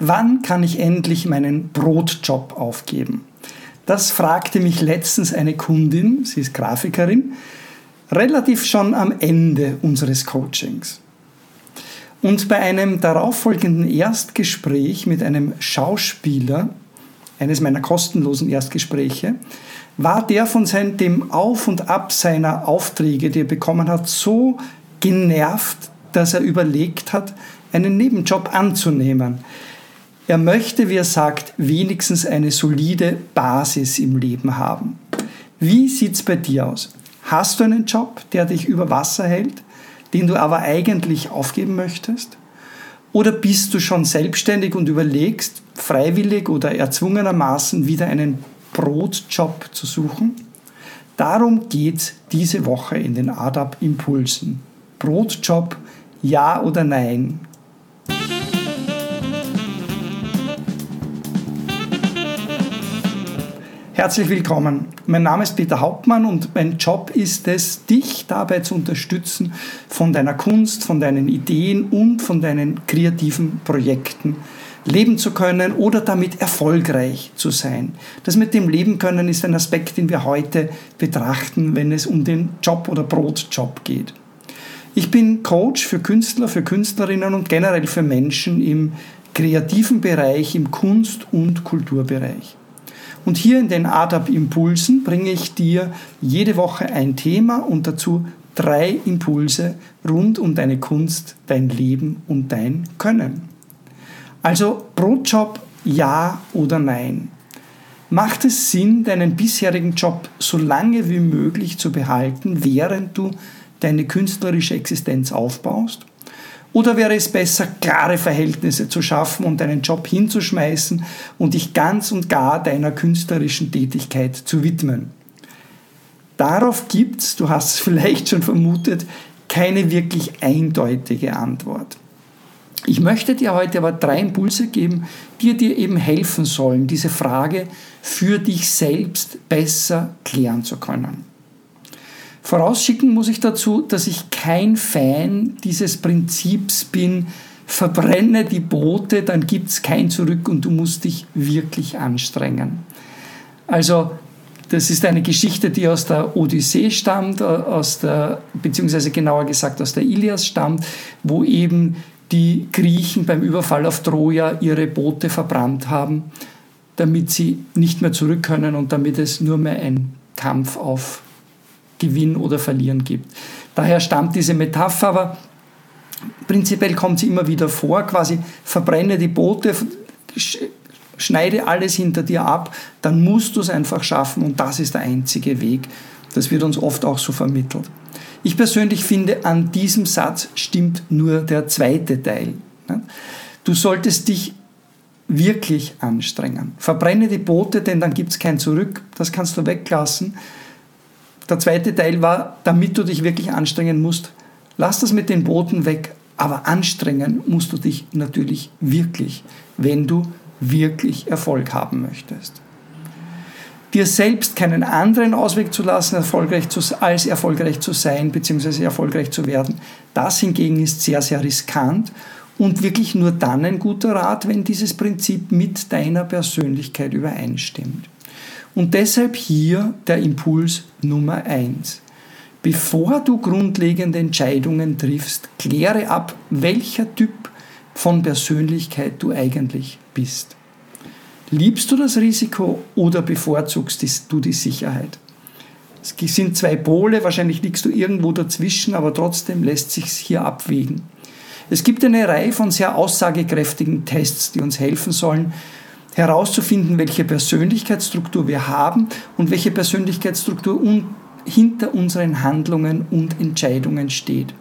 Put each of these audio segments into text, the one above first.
Wann kann ich endlich meinen Brotjob aufgeben? Das fragte mich letztens eine Kundin, sie ist Grafikerin, relativ schon am Ende unseres Coachings. Und bei einem darauffolgenden Erstgespräch mit einem Schauspieler, eines meiner kostenlosen Erstgespräche, war der von dem Auf und Ab seiner Aufträge, die er bekommen hat, so genervt, dass er überlegt hat, einen Nebenjob anzunehmen. Er möchte, wie er sagt, wenigstens eine solide Basis im Leben haben. Wie sieht es bei dir aus? Hast du einen Job, der dich über Wasser hält? den du aber eigentlich aufgeben möchtest? Oder bist du schon selbstständig und überlegst, freiwillig oder erzwungenermaßen wieder einen Brotjob zu suchen? Darum geht es diese Woche in den ADAP Impulsen. Brotjob, ja oder nein? Herzlich willkommen. Mein Name ist Peter Hauptmann und mein Job ist es, dich dabei zu unterstützen, von deiner Kunst, von deinen Ideen und von deinen kreativen Projekten leben zu können oder damit erfolgreich zu sein. Das mit dem Leben können ist ein Aspekt, den wir heute betrachten, wenn es um den Job oder Brotjob geht. Ich bin Coach für Künstler, für Künstlerinnen und generell für Menschen im kreativen Bereich, im Kunst- und Kulturbereich. Und hier in den ADAP Impulsen bringe ich dir jede Woche ein Thema und dazu drei Impulse rund um deine Kunst, dein Leben und dein Können. Also Brotjob ja oder nein. Macht es Sinn, deinen bisherigen Job so lange wie möglich zu behalten, während du deine künstlerische Existenz aufbaust? Oder wäre es besser, klare Verhältnisse zu schaffen und deinen Job hinzuschmeißen und dich ganz und gar deiner künstlerischen Tätigkeit zu widmen? Darauf gibt es, du hast es vielleicht schon vermutet, keine wirklich eindeutige Antwort. Ich möchte dir heute aber drei Impulse geben, die dir eben helfen sollen, diese Frage für dich selbst besser klären zu können. Vorausschicken muss ich dazu, dass ich kein Fan dieses Prinzips bin, verbrenne die Boote, dann gibt es kein Zurück und du musst dich wirklich anstrengen. Also das ist eine Geschichte, die aus der Odyssee stammt, äh, aus der, beziehungsweise genauer gesagt aus der Ilias stammt, wo eben die Griechen beim Überfall auf Troja ihre Boote verbrannt haben, damit sie nicht mehr zurück können und damit es nur mehr ein Kampf auf Gewinn oder Verlieren gibt. Daher stammt diese Metapher, aber prinzipiell kommt sie immer wieder vor, quasi verbrenne die Boote, schneide alles hinter dir ab, dann musst du es einfach schaffen und das ist der einzige Weg. Das wird uns oft auch so vermittelt. Ich persönlich finde, an diesem Satz stimmt nur der zweite Teil. Du solltest dich wirklich anstrengen. Verbrenne die Boote, denn dann gibt es kein Zurück. Das kannst du weglassen. Der zweite Teil war, damit du dich wirklich anstrengen musst, lass das mit den Booten weg, aber anstrengen musst du dich natürlich wirklich, wenn du wirklich Erfolg haben möchtest. Dir selbst keinen anderen Ausweg zu lassen, erfolgreich zu, als erfolgreich zu sein bzw. erfolgreich zu werden, das hingegen ist sehr, sehr riskant und wirklich nur dann ein guter Rat, wenn dieses Prinzip mit deiner Persönlichkeit übereinstimmt. Und deshalb hier der Impuls Nummer eins: Bevor du grundlegende Entscheidungen triffst, kläre ab, welcher Typ von Persönlichkeit du eigentlich bist. Liebst du das Risiko oder bevorzugst du die Sicherheit? Es sind zwei Pole, wahrscheinlich liegst du irgendwo dazwischen, aber trotzdem lässt sich hier abwägen. Es gibt eine Reihe von sehr aussagekräftigen Tests, die uns helfen sollen, herauszufinden, welche Persönlichkeitsstruktur wir haben und welche Persönlichkeitsstruktur un hinter unseren Handlungen und Entscheidungen steht.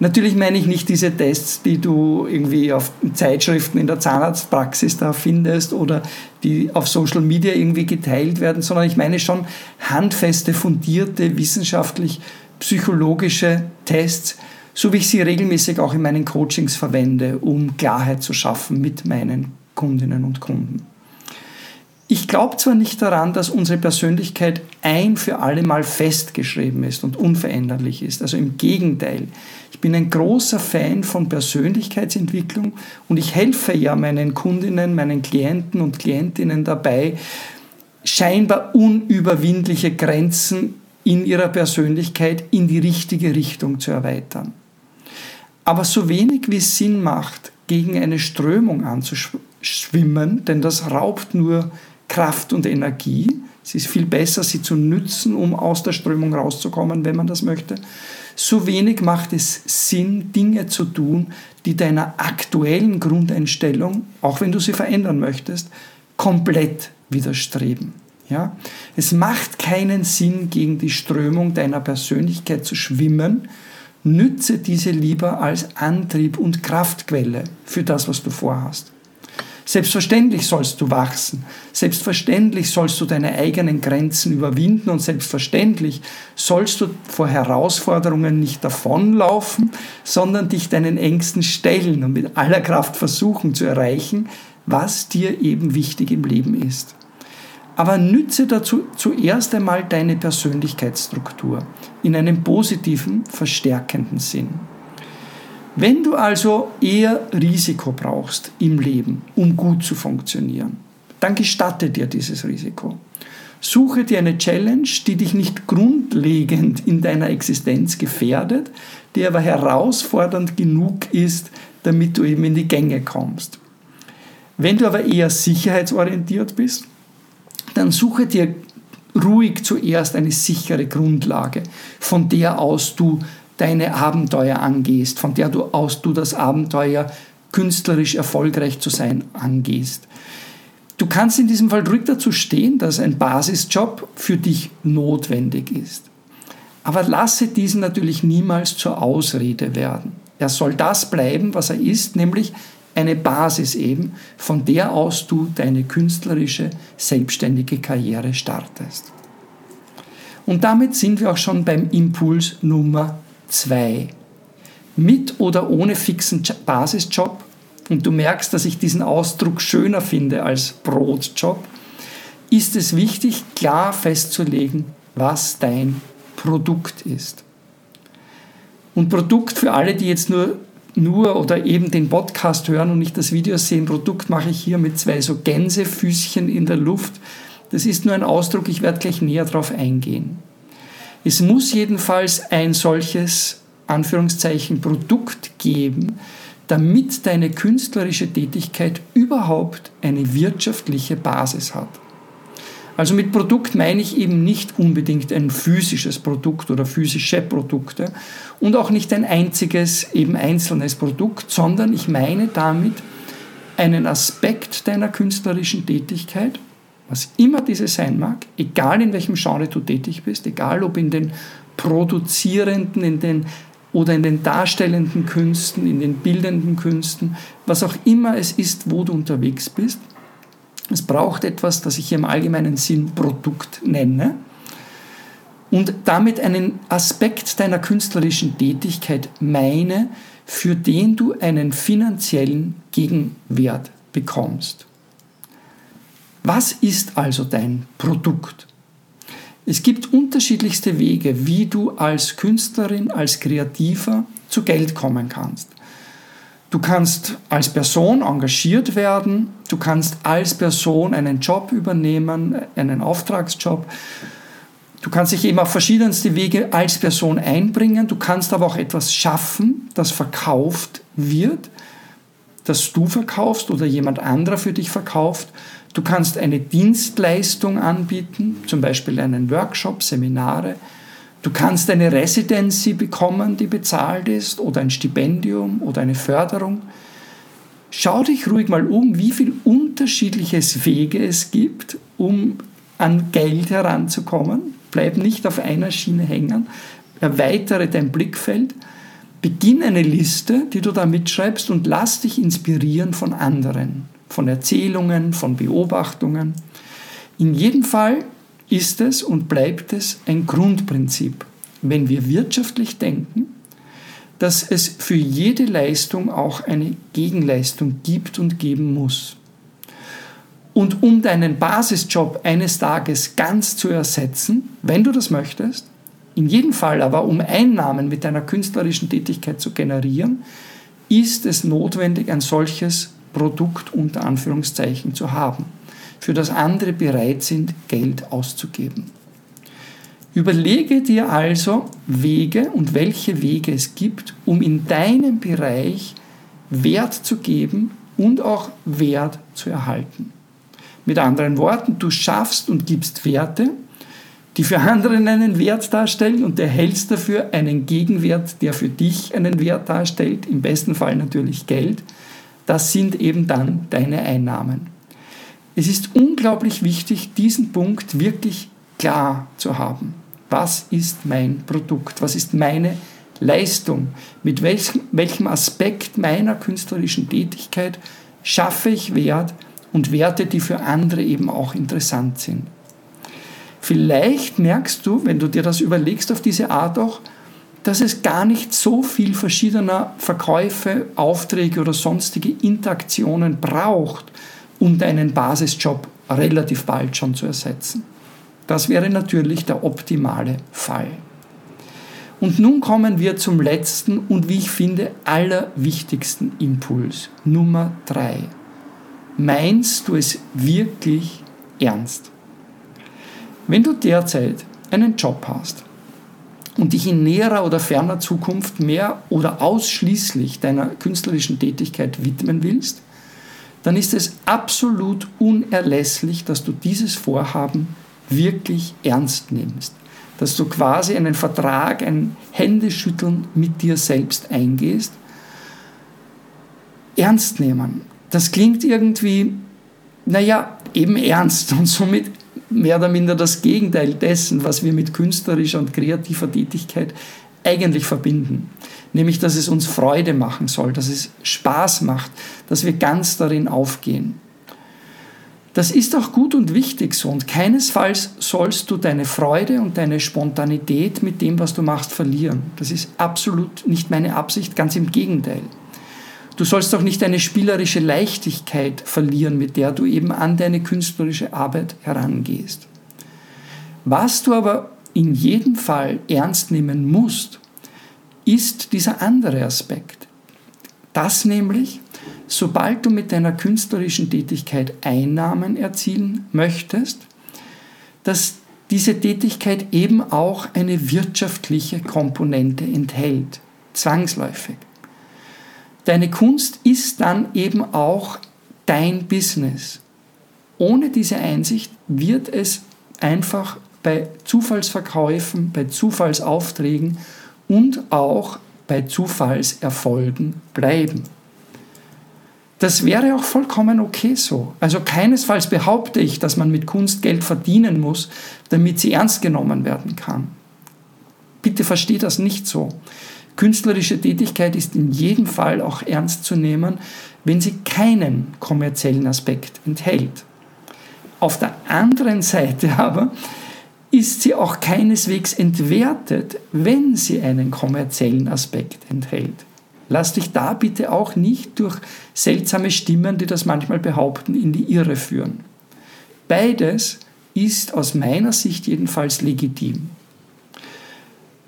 Natürlich meine ich nicht diese Tests, die du irgendwie auf Zeitschriften in der Zahnarztpraxis da findest oder die auf Social Media irgendwie geteilt werden, sondern ich meine schon handfeste, fundierte, wissenschaftlich psychologische Tests, so wie ich sie regelmäßig auch in meinen Coachings verwende, um Klarheit zu schaffen mit meinen Kundinnen und Kunden. Ich glaube zwar nicht daran, dass unsere Persönlichkeit ein für alle Mal festgeschrieben ist und unveränderlich ist. Also im Gegenteil. Ich bin ein großer Fan von Persönlichkeitsentwicklung und ich helfe ja meinen Kundinnen, meinen Klienten und Klientinnen dabei, scheinbar unüberwindliche Grenzen in ihrer Persönlichkeit in die richtige Richtung zu erweitern. Aber so wenig wie es Sinn macht, gegen eine Strömung anzuschwimmen, denn das raubt nur Kraft und Energie. Es ist viel besser, sie zu nützen, um aus der Strömung rauszukommen, wenn man das möchte. So wenig macht es Sinn, Dinge zu tun, die deiner aktuellen Grundeinstellung, auch wenn du sie verändern möchtest, komplett widerstreben. Ja? Es macht keinen Sinn, gegen die Strömung deiner Persönlichkeit zu schwimmen. Nütze diese lieber als Antrieb und Kraftquelle für das, was du vorhast. Selbstverständlich sollst du wachsen. Selbstverständlich sollst du deine eigenen Grenzen überwinden und selbstverständlich sollst du vor Herausforderungen nicht davonlaufen, sondern dich deinen Ängsten stellen und mit aller Kraft versuchen zu erreichen, was dir eben wichtig im Leben ist. Aber nütze dazu zuerst einmal deine Persönlichkeitsstruktur in einem positiven, verstärkenden Sinn. Wenn du also eher Risiko brauchst im Leben, um gut zu funktionieren, dann gestatte dir dieses Risiko. Suche dir eine Challenge, die dich nicht grundlegend in deiner Existenz gefährdet, die aber herausfordernd genug ist, damit du eben in die Gänge kommst. Wenn du aber eher sicherheitsorientiert bist, dann suche dir ruhig zuerst eine sichere Grundlage, von der aus du deine Abenteuer angehst, von der du aus du das Abenteuer künstlerisch erfolgreich zu sein angehst. Du kannst in diesem Fall ruhig dazu stehen, dass ein Basisjob für dich notwendig ist. Aber lasse diesen natürlich niemals zur Ausrede werden. Er soll das bleiben, was er ist, nämlich eine Basis eben, von der aus du deine künstlerische, selbstständige Karriere startest. Und damit sind wir auch schon beim Impuls Nummer 2. Mit oder ohne fixen Basisjob, und du merkst, dass ich diesen Ausdruck schöner finde als Brotjob, ist es wichtig, klar festzulegen, was dein Produkt ist. Und Produkt für alle, die jetzt nur, nur oder eben den Podcast hören und nicht das Video sehen, Produkt mache ich hier mit zwei so Gänsefüßchen in der Luft. Das ist nur ein Ausdruck, ich werde gleich näher darauf eingehen. Es muss jedenfalls ein solches Anführungszeichen Produkt geben, damit deine künstlerische Tätigkeit überhaupt eine wirtschaftliche Basis hat. Also mit Produkt meine ich eben nicht unbedingt ein physisches Produkt oder physische Produkte und auch nicht ein einziges, eben einzelnes Produkt, sondern ich meine damit einen Aspekt deiner künstlerischen Tätigkeit, was immer diese sein mag, egal in welchem Genre du tätig bist, egal ob in den produzierenden, in den oder in den darstellenden Künsten, in den bildenden Künsten, was auch immer es ist, wo du unterwegs bist. Es braucht etwas, das ich hier im allgemeinen Sinn Produkt nenne und damit einen Aspekt deiner künstlerischen Tätigkeit meine, für den du einen finanziellen Gegenwert bekommst. Was ist also dein Produkt? Es gibt unterschiedlichste Wege, wie du als Künstlerin, als Kreativer zu Geld kommen kannst. Du kannst als Person engagiert werden, du kannst als Person einen Job übernehmen, einen Auftragsjob. Du kannst dich eben auf verschiedenste Wege als Person einbringen, du kannst aber auch etwas schaffen, das verkauft wird, das du verkaufst oder jemand anderer für dich verkauft. Du kannst eine Dienstleistung anbieten, zum Beispiel einen Workshop, Seminare. Du kannst eine Residency bekommen, die bezahlt ist, oder ein Stipendium oder eine Förderung. Schau dich ruhig mal um, wie viele unterschiedliche Wege es gibt, um an Geld heranzukommen. Bleib nicht auf einer Schiene hängen, erweitere dein Blickfeld, beginn eine Liste, die du da mitschreibst und lass dich inspirieren von anderen von Erzählungen, von Beobachtungen. In jedem Fall ist es und bleibt es ein Grundprinzip, wenn wir wirtschaftlich denken, dass es für jede Leistung auch eine Gegenleistung gibt und geben muss. Und um deinen Basisjob eines Tages ganz zu ersetzen, wenn du das möchtest, in jedem Fall aber um Einnahmen mit deiner künstlerischen Tätigkeit zu generieren, ist es notwendig, ein solches Produkt unter Anführungszeichen zu haben, für das andere bereit sind, Geld auszugeben. Überlege dir also Wege und welche Wege es gibt, um in deinem Bereich Wert zu geben und auch Wert zu erhalten. Mit anderen Worten, du schaffst und gibst Werte, die für andere einen Wert darstellen und erhältst dafür einen Gegenwert, der für dich einen Wert darstellt, im besten Fall natürlich Geld. Das sind eben dann deine Einnahmen. Es ist unglaublich wichtig, diesen Punkt wirklich klar zu haben. Was ist mein Produkt? Was ist meine Leistung? Mit welchem, Aspekt meiner künstlerischen Tätigkeit schaffe ich Wert und Werte, die für andere eben auch interessant sind? Vielleicht merkst du, wenn du dir das überlegst auf diese Art auch, dass es gar nicht so viel verschiedener Verkäufe, Aufträge oder sonstige Interaktionen braucht, um deinen Basisjob relativ bald schon zu ersetzen. Das wäre natürlich der optimale Fall. Und nun kommen wir zum letzten und wie ich finde allerwichtigsten Impuls, Nummer drei. Meinst du es wirklich ernst? Wenn du derzeit einen Job hast und dich in näherer oder ferner Zukunft mehr oder ausschließlich deiner künstlerischen Tätigkeit widmen willst, dann ist es absolut unerlässlich, dass du dieses Vorhaben wirklich ernst nimmst. Dass du quasi einen Vertrag, ein Händeschütteln mit dir selbst eingehst. Ernst nehmen. Das klingt irgendwie, naja, eben ernst und somit mehr oder minder das Gegenteil dessen, was wir mit künstlerischer und kreativer Tätigkeit eigentlich verbinden. Nämlich, dass es uns Freude machen soll, dass es Spaß macht, dass wir ganz darin aufgehen. Das ist auch gut und wichtig so und keinesfalls sollst du deine Freude und deine Spontanität mit dem, was du machst, verlieren. Das ist absolut nicht meine Absicht, ganz im Gegenteil. Du sollst auch nicht deine spielerische Leichtigkeit verlieren, mit der du eben an deine künstlerische Arbeit herangehst. Was du aber in jedem Fall ernst nehmen musst, ist dieser andere Aspekt. Das nämlich, sobald du mit deiner künstlerischen Tätigkeit Einnahmen erzielen möchtest, dass diese Tätigkeit eben auch eine wirtschaftliche Komponente enthält, zwangsläufig. Deine Kunst ist dann eben auch dein Business. Ohne diese Einsicht wird es einfach bei Zufallsverkäufen, bei Zufallsaufträgen und auch bei Zufallserfolgen bleiben. Das wäre auch vollkommen okay so. Also keinesfalls behaupte ich, dass man mit Kunst Geld verdienen muss, damit sie ernst genommen werden kann. Bitte versteh das nicht so. Künstlerische Tätigkeit ist in jedem Fall auch ernst zu nehmen, wenn sie keinen kommerziellen Aspekt enthält. Auf der anderen Seite aber ist sie auch keineswegs entwertet, wenn sie einen kommerziellen Aspekt enthält. Lass dich da bitte auch nicht durch seltsame Stimmen, die das manchmal behaupten, in die Irre führen. Beides ist aus meiner Sicht jedenfalls legitim.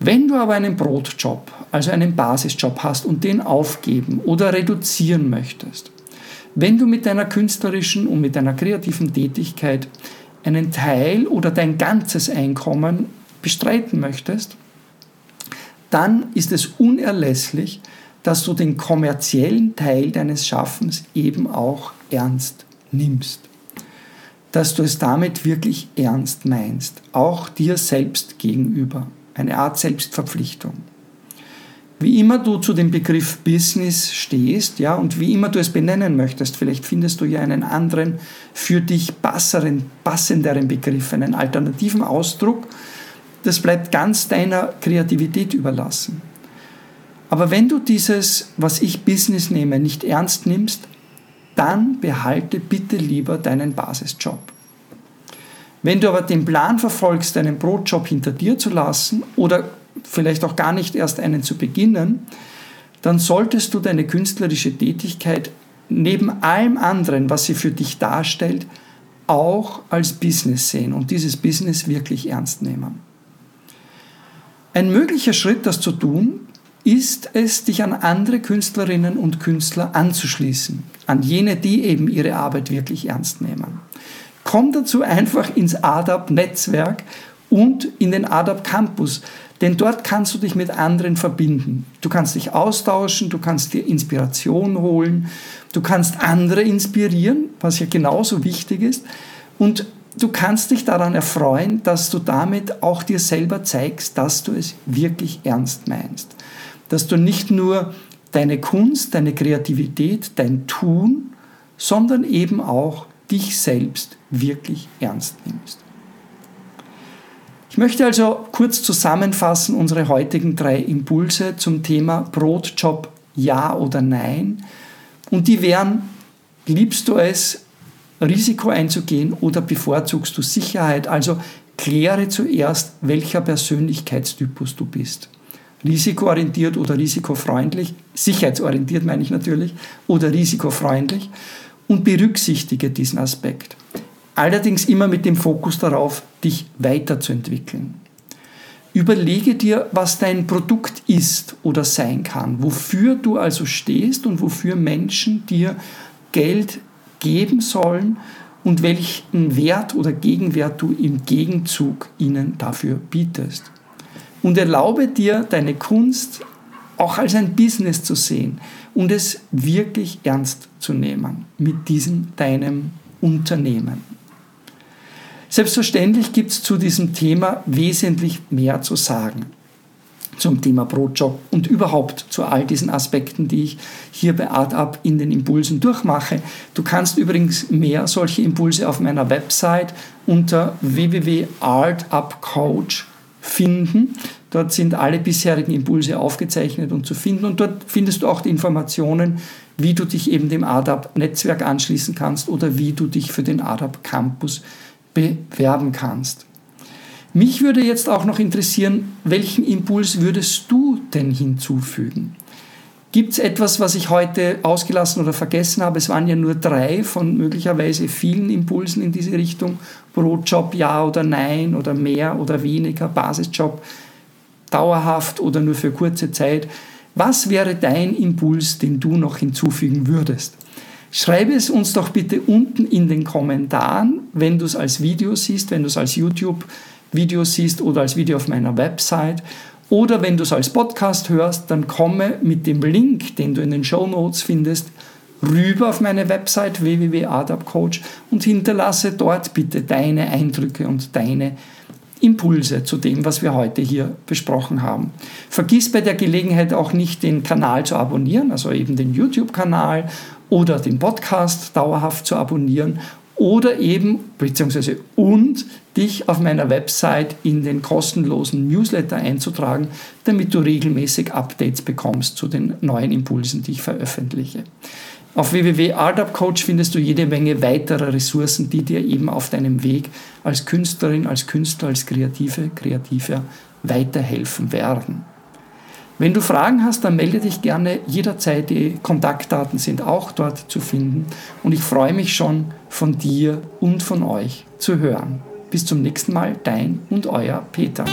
Wenn du aber einen Brotjob, also einen Basisjob hast und den aufgeben oder reduzieren möchtest, wenn du mit deiner künstlerischen und mit deiner kreativen Tätigkeit einen Teil oder dein ganzes Einkommen bestreiten möchtest, dann ist es unerlässlich, dass du den kommerziellen Teil deines Schaffens eben auch ernst nimmst. Dass du es damit wirklich ernst meinst, auch dir selbst gegenüber eine Art Selbstverpflichtung. Wie immer du zu dem Begriff Business stehst, ja, und wie immer du es benennen möchtest, vielleicht findest du ja einen anderen, für dich passeren, passenderen Begriff, einen alternativen Ausdruck. Das bleibt ganz deiner Kreativität überlassen. Aber wenn du dieses, was ich Business nehme, nicht ernst nimmst, dann behalte bitte lieber deinen Basisjob. Wenn du aber den Plan verfolgst, deinen Brotjob hinter dir zu lassen oder vielleicht auch gar nicht erst einen zu beginnen, dann solltest du deine künstlerische Tätigkeit neben allem anderen, was sie für dich darstellt, auch als Business sehen und dieses Business wirklich ernst nehmen. Ein möglicher Schritt, das zu tun, ist es, dich an andere Künstlerinnen und Künstler anzuschließen, an jene, die eben ihre Arbeit wirklich ernst nehmen. Komm dazu einfach ins ADAP-Netzwerk und in den ADAP Campus, denn dort kannst du dich mit anderen verbinden. Du kannst dich austauschen, du kannst dir Inspiration holen, du kannst andere inspirieren, was ja genauso wichtig ist. Und du kannst dich daran erfreuen, dass du damit auch dir selber zeigst, dass du es wirklich ernst meinst. Dass du nicht nur deine Kunst, deine Kreativität, dein Tun, sondern eben auch dich selbst wirklich ernst nimmst. Ich möchte also kurz zusammenfassen unsere heutigen drei Impulse zum Thema Brotjob ja oder nein. Und die wären, liebst du es, Risiko einzugehen oder bevorzugst du Sicherheit? Also kläre zuerst, welcher Persönlichkeitstypus du bist. Risikoorientiert oder risikofreundlich, sicherheitsorientiert meine ich natürlich, oder risikofreundlich und berücksichtige diesen Aspekt allerdings immer mit dem Fokus darauf, dich weiterzuentwickeln. Überlege dir, was dein Produkt ist oder sein kann, wofür du also stehst und wofür Menschen dir Geld geben sollen und welchen Wert oder Gegenwert du im Gegenzug ihnen dafür bietest. Und erlaube dir, deine Kunst auch als ein Business zu sehen und es wirklich ernst zu nehmen mit diesem deinem Unternehmen. Selbstverständlich gibt es zu diesem Thema wesentlich mehr zu sagen. Zum Thema Brotjob und überhaupt zu all diesen Aspekten, die ich hier bei ArtUp in den Impulsen durchmache. Du kannst übrigens mehr solche Impulse auf meiner Website unter www.artupcoach finden. Dort sind alle bisherigen Impulse aufgezeichnet und zu finden und dort findest du auch die Informationen, wie du dich eben dem ADAP-Netzwerk anschließen kannst oder wie du dich für den ADAP Campus bewerben kannst. Mich würde jetzt auch noch interessieren, welchen Impuls würdest du denn hinzufügen? Gibt es etwas, was ich heute ausgelassen oder vergessen habe? Es waren ja nur drei von möglicherweise vielen Impulsen in diese Richtung. Brotjob, ja oder nein oder mehr oder weniger, Basisjob, dauerhaft oder nur für kurze Zeit. Was wäre dein Impuls, den du noch hinzufügen würdest? Schreibe es uns doch bitte unten in den Kommentaren, wenn du es als Video siehst, wenn du es als YouTube-Video siehst oder als Video auf meiner Website. Oder wenn du es als Podcast hörst, dann komme mit dem Link, den du in den Show Notes findest, rüber auf meine Website www.adapcoach und hinterlasse dort bitte deine Eindrücke und deine Impulse zu dem, was wir heute hier besprochen haben. Vergiss bei der Gelegenheit auch nicht, den Kanal zu abonnieren, also eben den YouTube-Kanal oder den Podcast dauerhaft zu abonnieren oder eben, beziehungsweise und dich auf meiner Website in den kostenlosen Newsletter einzutragen, damit du regelmäßig Updates bekommst zu den neuen Impulsen, die ich veröffentliche. Auf www.artupcoach findest du jede Menge weiterer Ressourcen, die dir eben auf deinem Weg als Künstlerin, als Künstler, als Kreative, Kreativer weiterhelfen werden. Wenn du Fragen hast, dann melde dich gerne jederzeit. Die Kontaktdaten sind auch dort zu finden. Und ich freue mich schon, von dir und von euch zu hören. Bis zum nächsten Mal, dein und euer Peter.